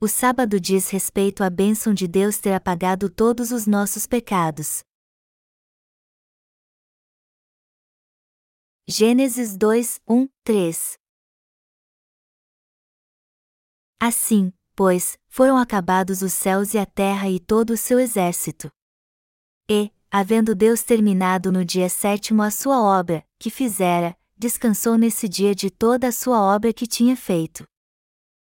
O sábado diz respeito à bênção de Deus ter apagado todos os nossos pecados. Gênesis 2, 1, 3 Assim, pois, foram acabados os céus e a terra e todo o seu exército. E, havendo Deus terminado no dia sétimo a sua obra, que fizera, descansou nesse dia de toda a sua obra que tinha feito.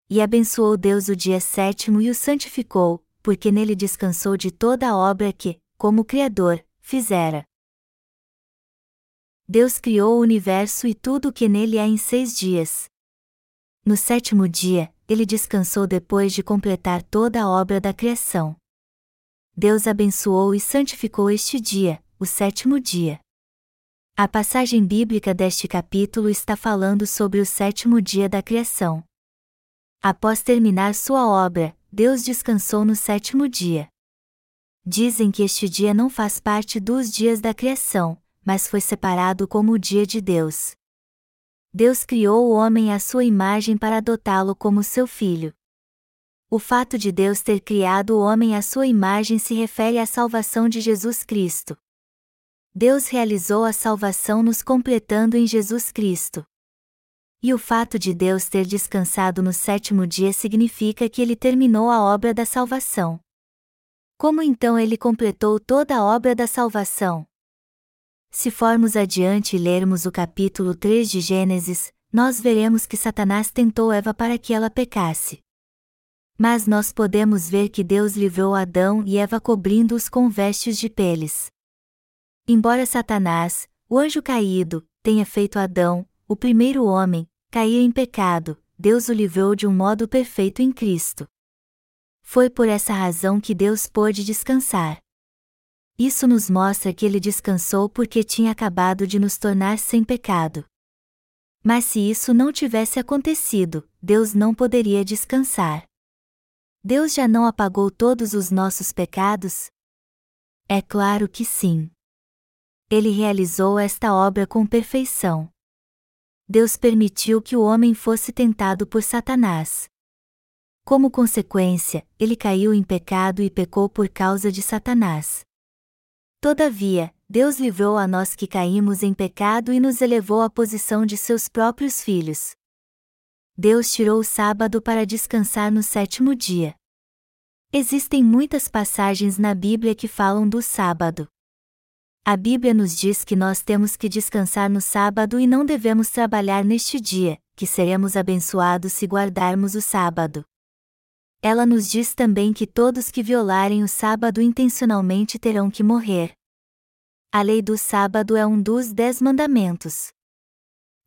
E abençoou Deus o dia sétimo e o santificou, porque nele descansou de toda a obra que, como Criador, fizera. Deus criou o universo e tudo o que nele há em seis dias. No sétimo dia, ele descansou depois de completar toda a obra da criação. Deus abençoou e santificou este dia, o sétimo dia. A passagem bíblica deste capítulo está falando sobre o sétimo dia da criação. Após terminar sua obra, Deus descansou no sétimo dia. Dizem que este dia não faz parte dos dias da criação, mas foi separado como o dia de Deus. Deus criou o homem à sua imagem para adotá-lo como seu filho. O fato de Deus ter criado o homem à sua imagem se refere à salvação de Jesus Cristo. Deus realizou a salvação nos completando em Jesus Cristo. E o fato de Deus ter descansado no sétimo dia significa que ele terminou a obra da salvação. Como então ele completou toda a obra da salvação? Se formos adiante e lermos o capítulo 3 de Gênesis, nós veremos que Satanás tentou Eva para que ela pecasse. Mas nós podemos ver que Deus livrou Adão e Eva cobrindo-os com vestes de peles. Embora Satanás, o anjo caído, tenha feito Adão, o primeiro homem, cair em pecado, Deus o livrou de um modo perfeito em Cristo. Foi por essa razão que Deus pôde descansar. Isso nos mostra que ele descansou porque tinha acabado de nos tornar sem pecado. Mas se isso não tivesse acontecido, Deus não poderia descansar. Deus já não apagou todos os nossos pecados? É claro que sim. Ele realizou esta obra com perfeição. Deus permitiu que o homem fosse tentado por Satanás. Como consequência, ele caiu em pecado e pecou por causa de Satanás. Todavia, Deus livrou a nós que caímos em pecado e nos elevou à posição de seus próprios filhos. Deus tirou o sábado para descansar no sétimo dia. Existem muitas passagens na Bíblia que falam do sábado. A Bíblia nos diz que nós temos que descansar no sábado e não devemos trabalhar neste dia, que seremos abençoados se guardarmos o sábado. Ela nos diz também que todos que violarem o sábado intencionalmente terão que morrer. A lei do sábado é um dos dez mandamentos.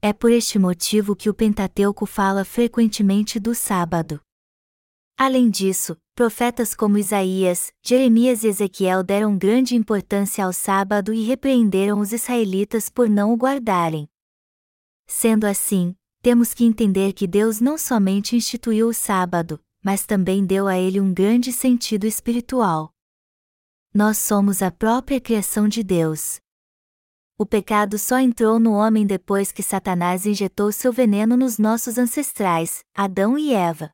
É por este motivo que o Pentateuco fala frequentemente do sábado. Além disso, profetas como Isaías, Jeremias e Ezequiel deram grande importância ao sábado e repreenderam os israelitas por não o guardarem. Sendo assim, temos que entender que Deus não somente instituiu o sábado, mas também deu a ele um grande sentido espiritual. Nós somos a própria criação de Deus. O pecado só entrou no homem depois que Satanás injetou seu veneno nos nossos ancestrais, Adão e Eva.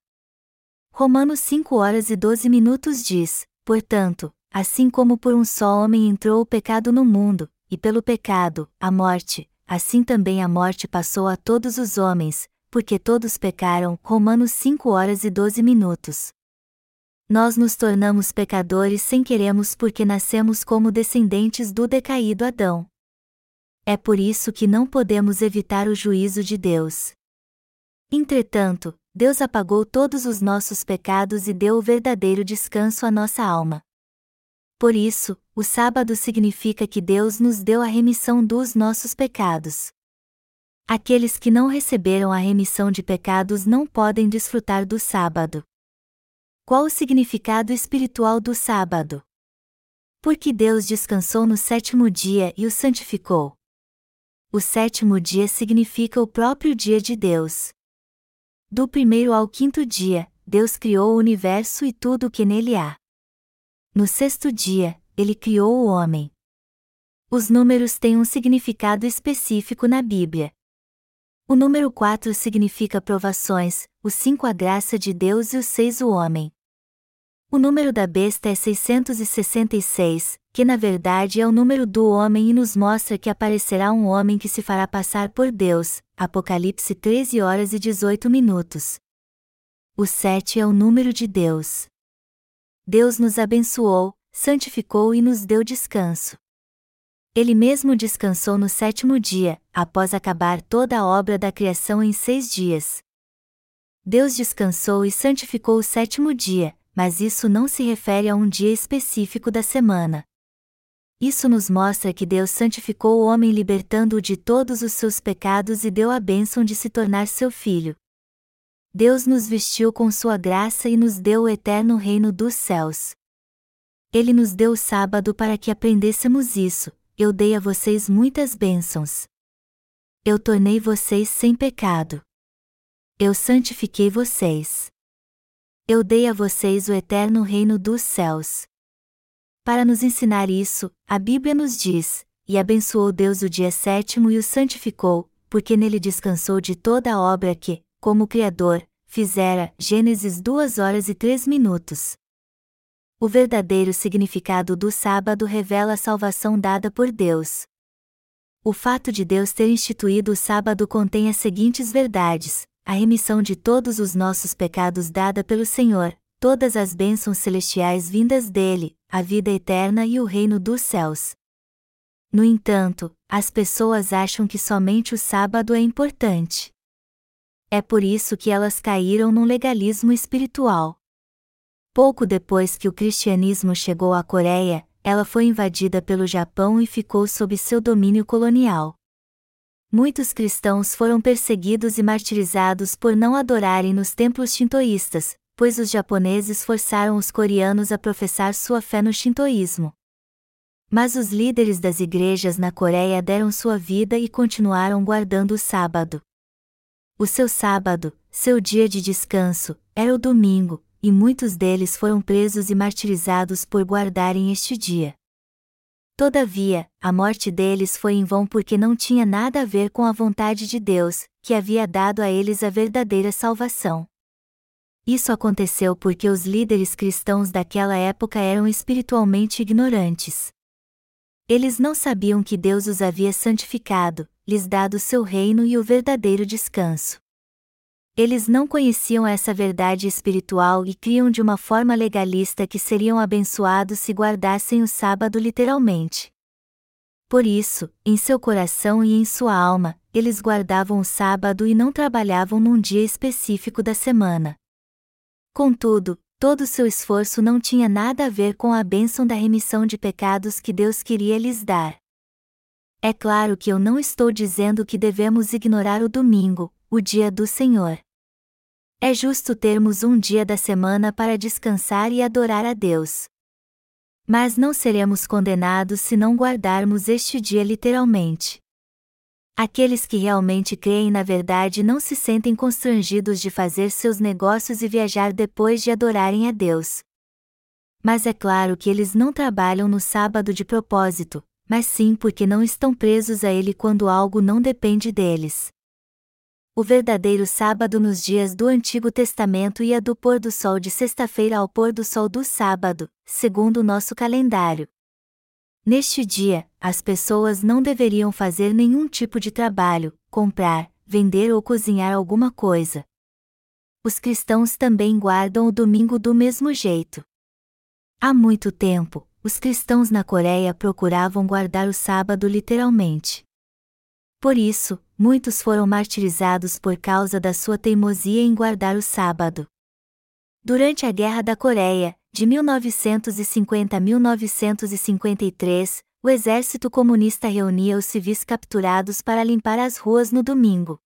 Romanos 5 horas e 12 minutos diz: Portanto, assim como por um só homem entrou o pecado no mundo, e pelo pecado, a morte, assim também a morte passou a todos os homens, porque todos pecaram. Romanos 5 horas e 12 minutos. Nós nos tornamos pecadores sem queremos porque nascemos como descendentes do decaído Adão. É por isso que não podemos evitar o juízo de Deus. Entretanto, Deus apagou todos os nossos pecados e deu o verdadeiro descanso à nossa alma. Por isso, o sábado significa que Deus nos deu a remissão dos nossos pecados. Aqueles que não receberam a remissão de pecados não podem desfrutar do sábado. Qual o significado espiritual do sábado? Porque Deus descansou no sétimo dia e o santificou. O sétimo dia significa o próprio dia de Deus. Do primeiro ao quinto dia, Deus criou o universo e tudo o que nele há. No sexto dia, ele criou o homem. Os números têm um significado específico na Bíblia. O número 4 significa provações, o 5 a graça de Deus e o 6 o homem. O número da besta é 666, que na verdade é o número do homem e nos mostra que aparecerá um homem que se fará passar por Deus. Apocalipse 13 horas e 18 minutos. O 7 é o número de Deus. Deus nos abençoou, santificou e nos deu descanso. Ele mesmo descansou no sétimo dia, após acabar toda a obra da criação em seis dias. Deus descansou e santificou o sétimo dia, mas isso não se refere a um dia específico da semana. Isso nos mostra que Deus santificou o homem libertando-o de todos os seus pecados e deu a bênção de se tornar seu filho. Deus nos vestiu com sua graça e nos deu o eterno reino dos céus. Ele nos deu o sábado para que aprendêssemos isso. Eu dei a vocês muitas bênçãos. Eu tornei vocês sem pecado. Eu santifiquei vocês. Eu dei a vocês o eterno reino dos céus. Para nos ensinar isso, a Bíblia nos diz: E abençoou Deus o dia sétimo e o santificou, porque nele descansou de toda a obra que, como Criador, fizera. Gênesis 2 horas e 3 minutos. O verdadeiro significado do sábado revela a salvação dada por Deus. O fato de Deus ter instituído o sábado contém as seguintes verdades: a remissão de todos os nossos pecados dada pelo Senhor, todas as bênçãos celestiais vindas dele, a vida eterna e o reino dos céus. No entanto, as pessoas acham que somente o sábado é importante. É por isso que elas caíram num legalismo espiritual. Pouco depois que o cristianismo chegou à Coreia, ela foi invadida pelo Japão e ficou sob seu domínio colonial muitos cristãos foram perseguidos e martirizados por não adorarem nos templos shintoístas, pois os japoneses forçaram os coreanos a professar sua fé no shintoísmo. Mas os líderes das igrejas na Coreia deram sua vida e continuaram guardando o sábado. O seu sábado, seu dia de descanso, era o domingo, e muitos deles foram presos e martirizados por guardarem este dia. Todavia, a morte deles foi em vão porque não tinha nada a ver com a vontade de Deus, que havia dado a eles a verdadeira salvação. Isso aconteceu porque os líderes cristãos daquela época eram espiritualmente ignorantes. Eles não sabiam que Deus os havia santificado, lhes dado seu reino e o verdadeiro descanso. Eles não conheciam essa verdade espiritual e criam de uma forma legalista que seriam abençoados se guardassem o sábado literalmente. Por isso, em seu coração e em sua alma, eles guardavam o sábado e não trabalhavam num dia específico da semana. Contudo, todo seu esforço não tinha nada a ver com a bênção da remissão de pecados que Deus queria lhes dar. É claro que eu não estou dizendo que devemos ignorar o domingo, o dia do Senhor. É justo termos um dia da semana para descansar e adorar a Deus. Mas não seremos condenados se não guardarmos este dia literalmente. Aqueles que realmente creem na verdade não se sentem constrangidos de fazer seus negócios e viajar depois de adorarem a Deus. Mas é claro que eles não trabalham no sábado de propósito, mas sim porque não estão presos a ele quando algo não depende deles. O verdadeiro sábado nos dias do Antigo Testamento ia do pôr do sol de sexta-feira ao pôr do sol do sábado, segundo o nosso calendário. Neste dia, as pessoas não deveriam fazer nenhum tipo de trabalho, comprar, vender ou cozinhar alguma coisa. Os cristãos também guardam o domingo do mesmo jeito. Há muito tempo, os cristãos na Coreia procuravam guardar o sábado literalmente. Por isso, muitos foram martirizados por causa da sua teimosia em guardar o sábado. Durante a Guerra da Coreia, de 1950 a 1953, o exército comunista reunia os civis capturados para limpar as ruas no domingo.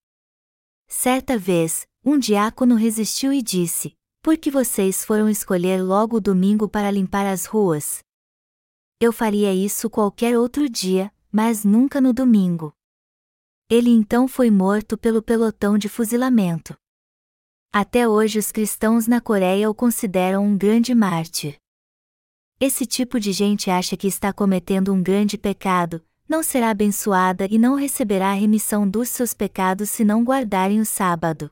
Certa vez, um diácono resistiu e disse: Por que vocês foram escolher logo o domingo para limpar as ruas? Eu faria isso qualquer outro dia, mas nunca no domingo. Ele então foi morto pelo pelotão de fuzilamento. Até hoje os cristãos na Coreia o consideram um grande mártir. Esse tipo de gente acha que está cometendo um grande pecado, não será abençoada e não receberá a remissão dos seus pecados se não guardarem o sábado.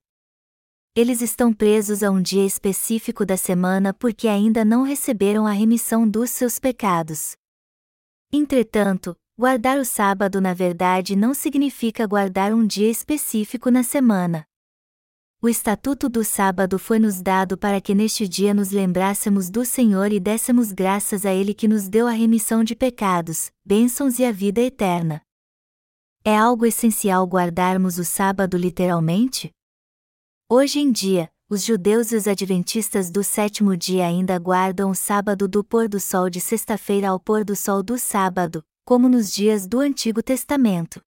Eles estão presos a um dia específico da semana porque ainda não receberam a remissão dos seus pecados. Entretanto, guardar o sábado na verdade não significa guardar um dia específico na semana. O estatuto do sábado foi nos dado para que neste dia nos lembrássemos do Senhor e dessemos graças a Ele que nos deu a remissão de pecados, bênçãos e a vida eterna. É algo essencial guardarmos o sábado literalmente? Hoje em dia, os judeus e os adventistas do sétimo dia ainda guardam o sábado do pôr do sol de sexta-feira ao pôr do sol do sábado, como nos dias do Antigo Testamento.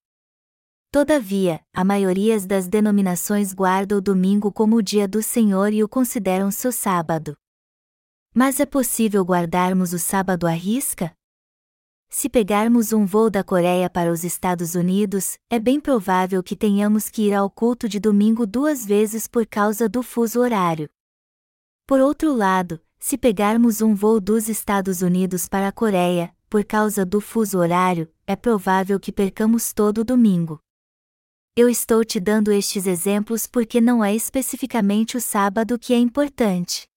Todavia, a maioria das denominações guarda o domingo como o dia do Senhor e o consideram seu sábado. Mas é possível guardarmos o sábado à risca? Se pegarmos um voo da Coreia para os Estados Unidos, é bem provável que tenhamos que ir ao culto de domingo duas vezes por causa do fuso horário. Por outro lado, se pegarmos um voo dos Estados Unidos para a Coreia, por causa do fuso horário, é provável que percamos todo o domingo. Eu estou te dando estes exemplos porque não é especificamente o sábado que é importante.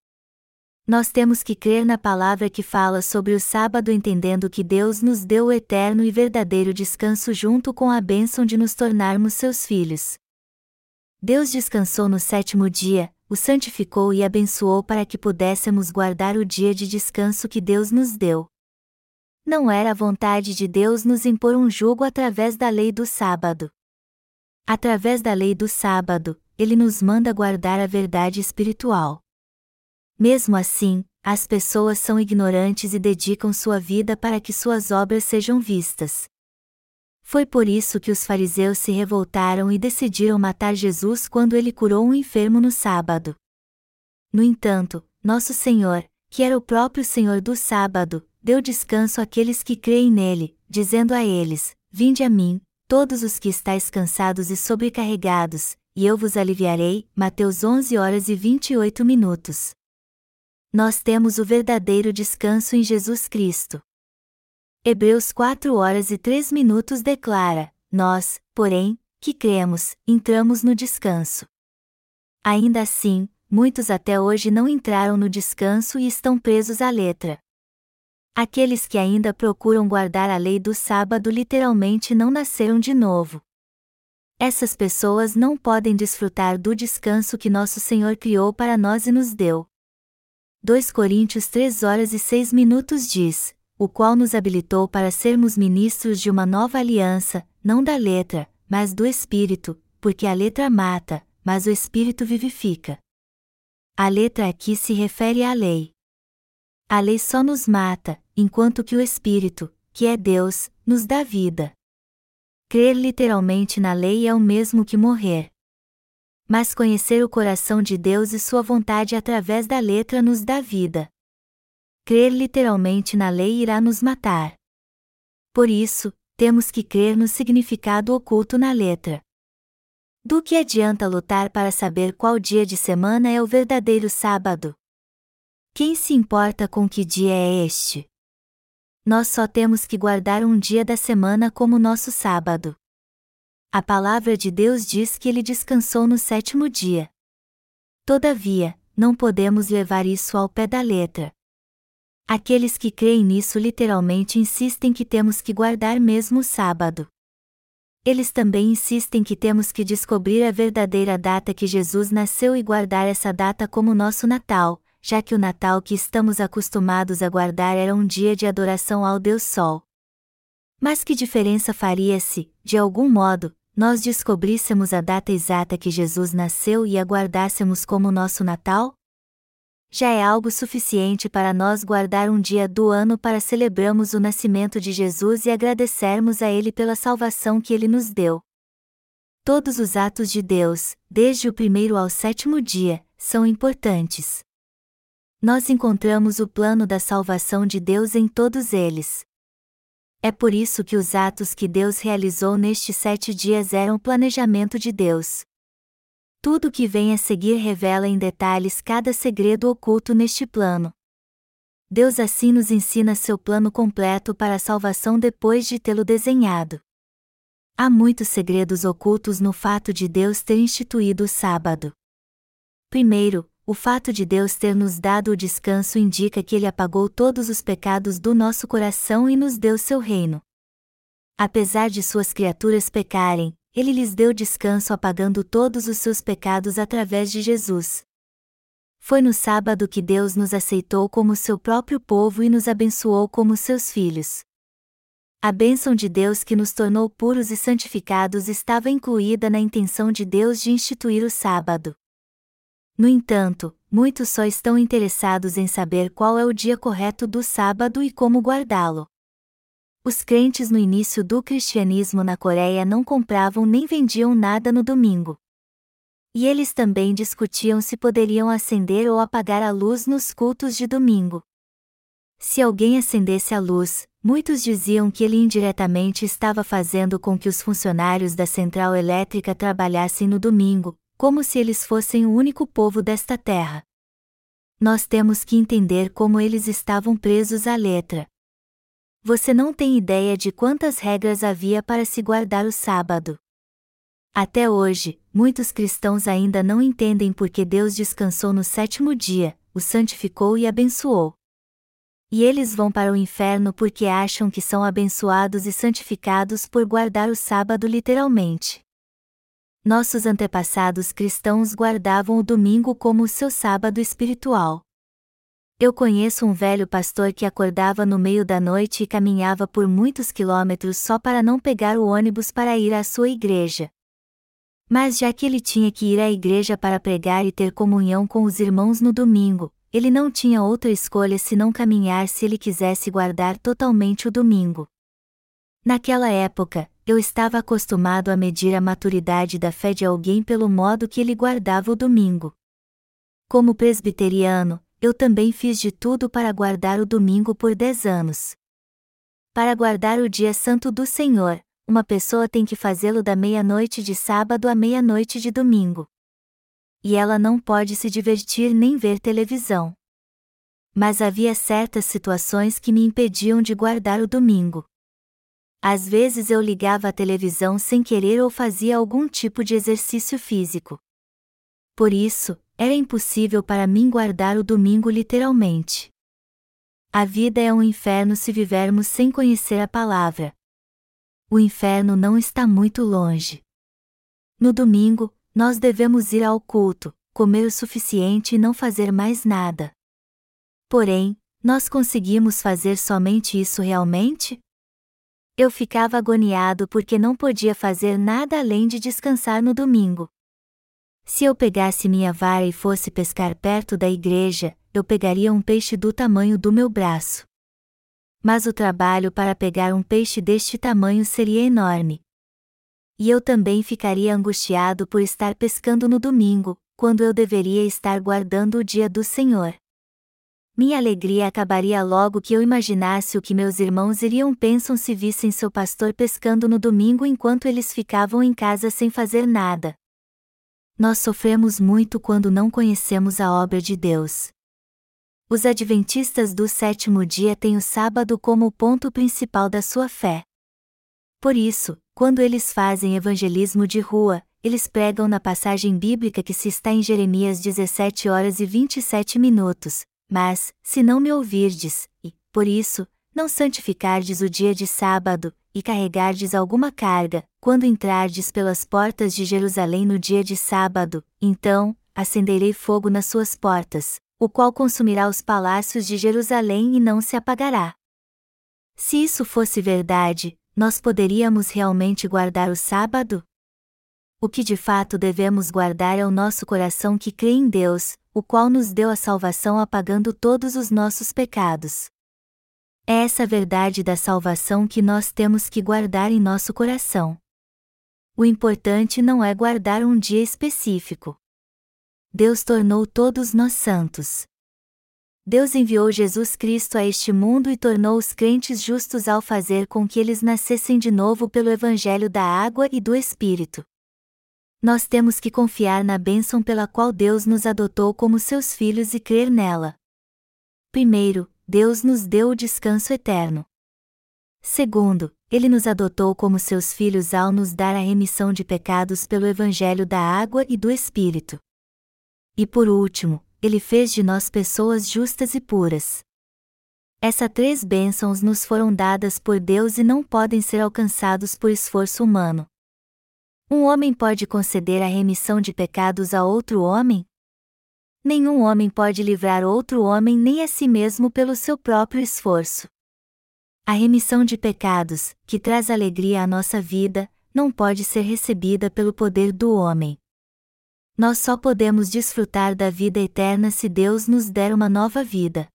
Nós temos que crer na palavra que fala sobre o sábado, entendendo que Deus nos deu o eterno e verdadeiro descanso junto com a bênção de nos tornarmos seus filhos. Deus descansou no sétimo dia, o santificou e abençoou para que pudéssemos guardar o dia de descanso que Deus nos deu. Não era a vontade de Deus nos impor um jugo através da lei do sábado. Através da lei do sábado, ele nos manda guardar a verdade espiritual. Mesmo assim, as pessoas são ignorantes e dedicam sua vida para que suas obras sejam vistas. Foi por isso que os fariseus se revoltaram e decidiram matar Jesus quando ele curou um enfermo no sábado. No entanto, nosso Senhor, que era o próprio Senhor do sábado, deu descanso àqueles que creem nele, dizendo a eles: Vinde a mim, todos os que estáis cansados e sobrecarregados, e eu vos aliviarei. Mateus 11 horas e 28 minutos. Nós temos o verdadeiro descanso em Jesus Cristo. Hebreus 4 horas e 3 minutos declara: Nós, porém, que cremos, entramos no descanso. Ainda assim, muitos até hoje não entraram no descanso e estão presos à letra. Aqueles que ainda procuram guardar a lei do sábado literalmente não nasceram de novo. Essas pessoas não podem desfrutar do descanso que nosso Senhor criou para nós e nos deu. 2 Coríntios 3 horas e 6 minutos diz: O qual nos habilitou para sermos ministros de uma nova aliança, não da letra, mas do Espírito, porque a letra mata, mas o Espírito vivifica. A letra aqui se refere à lei. A lei só nos mata, enquanto que o Espírito, que é Deus, nos dá vida. Crer literalmente na lei é o mesmo que morrer. Mas conhecer o coração de Deus e sua vontade através da letra nos dá vida. Crer literalmente na lei irá nos matar. Por isso, temos que crer no significado oculto na letra. Do que adianta lutar para saber qual dia de semana é o verdadeiro sábado? Quem se importa com que dia é este? Nós só temos que guardar um dia da semana como nosso sábado. A palavra de Deus diz que ele descansou no sétimo dia. Todavia, não podemos levar isso ao pé da letra. Aqueles que creem nisso literalmente insistem que temos que guardar mesmo o sábado. Eles também insistem que temos que descobrir a verdadeira data que Jesus nasceu e guardar essa data como nosso Natal, já que o Natal que estamos acostumados a guardar era um dia de adoração ao Deus Sol. Mas que diferença faria se, de algum modo, nós descobríssemos a data exata que Jesus nasceu e aguardássemos como nosso Natal? Já é algo suficiente para nós guardar um dia do ano para celebrarmos o nascimento de Jesus e agradecermos a Ele pela salvação que Ele nos deu. Todos os atos de Deus, desde o primeiro ao sétimo dia, são importantes nós encontramos o plano da salvação de Deus em todos eles. É por isso que os atos que Deus realizou nestes sete dias eram planejamento de Deus. Tudo o que vem a seguir revela em detalhes cada segredo oculto neste plano. Deus assim nos ensina seu plano completo para a salvação depois de tê-lo desenhado. Há muitos segredos ocultos no fato de Deus ter instituído o sábado. Primeiro, o fato de Deus ter nos dado o descanso indica que Ele apagou todos os pecados do nosso coração e nos deu seu reino. Apesar de suas criaturas pecarem, Ele lhes deu descanso apagando todos os seus pecados através de Jesus. Foi no sábado que Deus nos aceitou como seu próprio povo e nos abençoou como seus filhos. A bênção de Deus que nos tornou puros e santificados estava incluída na intenção de Deus de instituir o sábado. No entanto, muitos só estão interessados em saber qual é o dia correto do sábado e como guardá-lo. Os crentes no início do cristianismo na Coreia não compravam nem vendiam nada no domingo. E eles também discutiam se poderiam acender ou apagar a luz nos cultos de domingo. Se alguém acendesse a luz, muitos diziam que ele indiretamente estava fazendo com que os funcionários da central elétrica trabalhassem no domingo, como se eles fossem o único povo desta terra. Nós temos que entender como eles estavam presos à letra. Você não tem ideia de quantas regras havia para se guardar o sábado. Até hoje, muitos cristãos ainda não entendem por que Deus descansou no sétimo dia, o santificou e abençoou. E eles vão para o inferno porque acham que são abençoados e santificados por guardar o sábado literalmente. Nossos antepassados cristãos guardavam o domingo como o seu sábado espiritual. Eu conheço um velho pastor que acordava no meio da noite e caminhava por muitos quilômetros só para não pegar o ônibus para ir à sua igreja. Mas já que ele tinha que ir à igreja para pregar e ter comunhão com os irmãos no domingo, ele não tinha outra escolha senão caminhar se ele quisesse guardar totalmente o domingo. Naquela época, eu estava acostumado a medir a maturidade da fé de alguém pelo modo que ele guardava o domingo. Como presbiteriano, eu também fiz de tudo para guardar o domingo por dez anos. Para guardar o dia santo do Senhor, uma pessoa tem que fazê-lo da meia-noite de sábado à meia-noite de domingo. E ela não pode se divertir nem ver televisão. Mas havia certas situações que me impediam de guardar o domingo. Às vezes eu ligava a televisão sem querer ou fazia algum tipo de exercício físico. Por isso, era impossível para mim guardar o domingo literalmente. A vida é um inferno se vivermos sem conhecer a palavra. O inferno não está muito longe. No domingo, nós devemos ir ao culto, comer o suficiente e não fazer mais nada. Porém, nós conseguimos fazer somente isso realmente? Eu ficava agoniado porque não podia fazer nada além de descansar no domingo. Se eu pegasse minha vara e fosse pescar perto da igreja, eu pegaria um peixe do tamanho do meu braço. Mas o trabalho para pegar um peixe deste tamanho seria enorme. E eu também ficaria angustiado por estar pescando no domingo, quando eu deveria estar guardando o dia do Senhor. Minha alegria acabaria logo que eu imaginasse o que meus irmãos iriam pensam se vissem seu pastor pescando no domingo enquanto eles ficavam em casa sem fazer nada. Nós sofremos muito quando não conhecemos a obra de Deus. Os adventistas do sétimo dia têm o sábado como o ponto principal da sua fé. Por isso, quando eles fazem evangelismo de rua, eles pregam na passagem bíblica que se está em Jeremias 17 horas e 27 minutos, mas, se não me ouvirdes, e, por isso, não santificardes o dia de sábado, e carregardes alguma carga, quando entrardes pelas portas de Jerusalém no dia de sábado, então, acenderei fogo nas suas portas, o qual consumirá os palácios de Jerusalém e não se apagará. Se isso fosse verdade, nós poderíamos realmente guardar o sábado? O que de fato devemos guardar é o nosso coração que crê em Deus, o qual nos deu a salvação apagando todos os nossos pecados. É essa verdade da salvação que nós temos que guardar em nosso coração. O importante não é guardar um dia específico. Deus tornou todos nós santos. Deus enviou Jesus Cristo a este mundo e tornou os crentes justos ao fazer com que eles nascessem de novo pelo Evangelho da água e do Espírito nós temos que confiar na bênção pela qual Deus nos adotou como seus filhos e crer nela. Primeiro, Deus nos deu o descanso eterno. Segundo, Ele nos adotou como seus filhos ao nos dar a remissão de pecados pelo Evangelho da água e do Espírito. E por último, Ele fez de nós pessoas justas e puras. Essas três bênçãos nos foram dadas por Deus e não podem ser alcançados por esforço humano. Um homem pode conceder a remissão de pecados a outro homem? Nenhum homem pode livrar outro homem nem a si mesmo pelo seu próprio esforço. A remissão de pecados, que traz alegria à nossa vida, não pode ser recebida pelo poder do homem. Nós só podemos desfrutar da vida eterna se Deus nos der uma nova vida.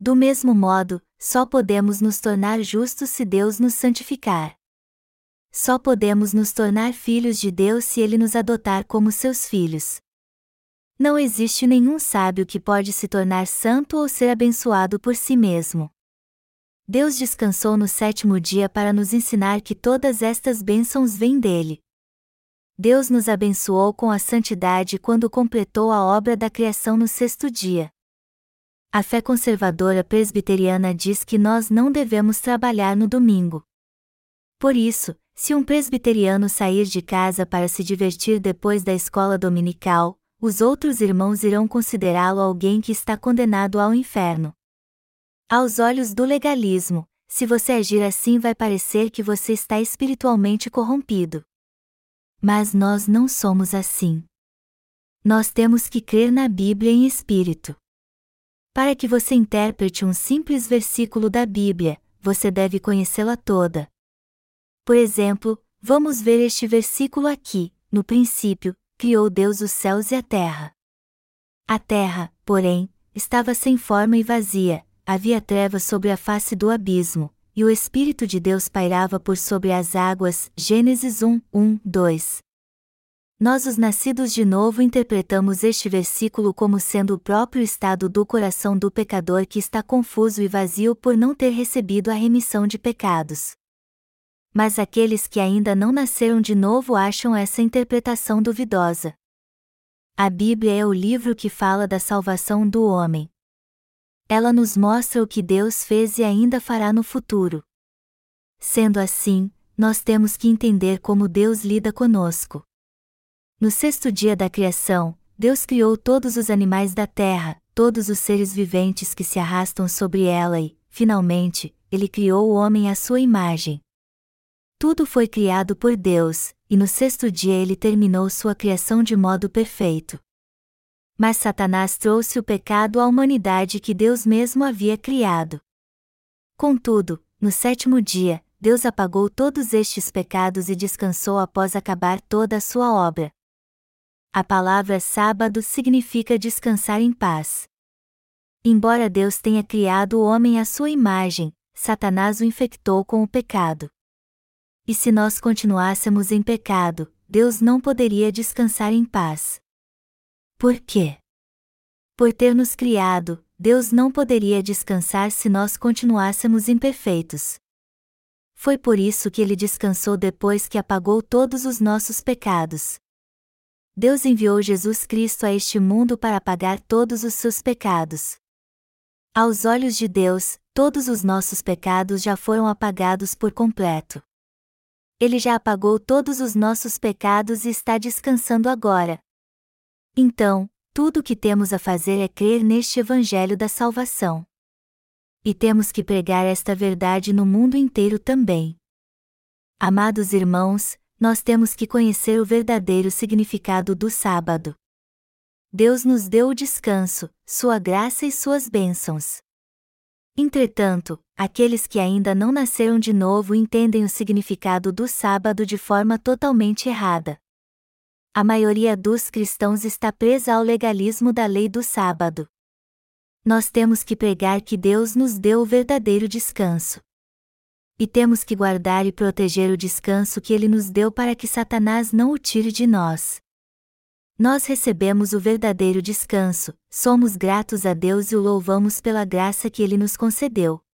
Do mesmo modo, só podemos nos tornar justos se Deus nos santificar. Só podemos nos tornar filhos de Deus se Ele nos adotar como seus filhos. Não existe nenhum sábio que pode se tornar santo ou ser abençoado por si mesmo. Deus descansou no sétimo dia para nos ensinar que todas estas bênçãos vêm dele. Deus nos abençoou com a santidade quando completou a obra da criação no sexto dia. A fé conservadora presbiteriana diz que nós não devemos trabalhar no domingo. Por isso, se um presbiteriano sair de casa para se divertir depois da escola dominical, os outros irmãos irão considerá-lo alguém que está condenado ao inferno. Aos olhos do legalismo, se você agir assim vai parecer que você está espiritualmente corrompido. Mas nós não somos assim. Nós temos que crer na Bíblia em espírito. Para que você interprete um simples versículo da Bíblia, você deve conhecê-la toda. Por exemplo, vamos ver este versículo aqui: No princípio, criou Deus os céus e a terra. A terra, porém, estava sem forma e vazia, havia trevas sobre a face do abismo, e o Espírito de Deus pairava por sobre as águas. Gênesis 1, 1, 2. Nós, os nascidos de novo, interpretamos este versículo como sendo o próprio estado do coração do pecador que está confuso e vazio por não ter recebido a remissão de pecados. Mas aqueles que ainda não nasceram de novo acham essa interpretação duvidosa. A Bíblia é o livro que fala da salvação do homem. Ela nos mostra o que Deus fez e ainda fará no futuro. Sendo assim, nós temos que entender como Deus lida conosco. No sexto dia da criação, Deus criou todos os animais da terra, todos os seres viventes que se arrastam sobre ela e, finalmente, Ele criou o homem à sua imagem. Tudo foi criado por Deus, e no sexto dia ele terminou sua criação de modo perfeito. Mas Satanás trouxe o pecado à humanidade que Deus mesmo havia criado. Contudo, no sétimo dia, Deus apagou todos estes pecados e descansou após acabar toda a sua obra. A palavra sábado significa descansar em paz. Embora Deus tenha criado o homem à sua imagem, Satanás o infectou com o pecado. E se nós continuássemos em pecado, Deus não poderia descansar em paz. Por quê? Por ter nos criado, Deus não poderia descansar se nós continuássemos imperfeitos. Foi por isso que ele descansou depois que apagou todos os nossos pecados. Deus enviou Jesus Cristo a este mundo para apagar todos os seus pecados. Aos olhos de Deus, todos os nossos pecados já foram apagados por completo. Ele já apagou todos os nossos pecados e está descansando agora. Então, tudo o que temos a fazer é crer neste Evangelho da salvação. E temos que pregar esta verdade no mundo inteiro também. Amados irmãos, nós temos que conhecer o verdadeiro significado do sábado. Deus nos deu o descanso, sua graça e suas bênçãos. Entretanto, aqueles que ainda não nasceram de novo entendem o significado do sábado de forma totalmente errada. A maioria dos cristãos está presa ao legalismo da lei do sábado. Nós temos que pregar que Deus nos deu o verdadeiro descanso. E temos que guardar e proteger o descanso que Ele nos deu para que Satanás não o tire de nós. Nós recebemos o verdadeiro descanso, somos gratos a Deus e o louvamos pela graça que Ele nos concedeu.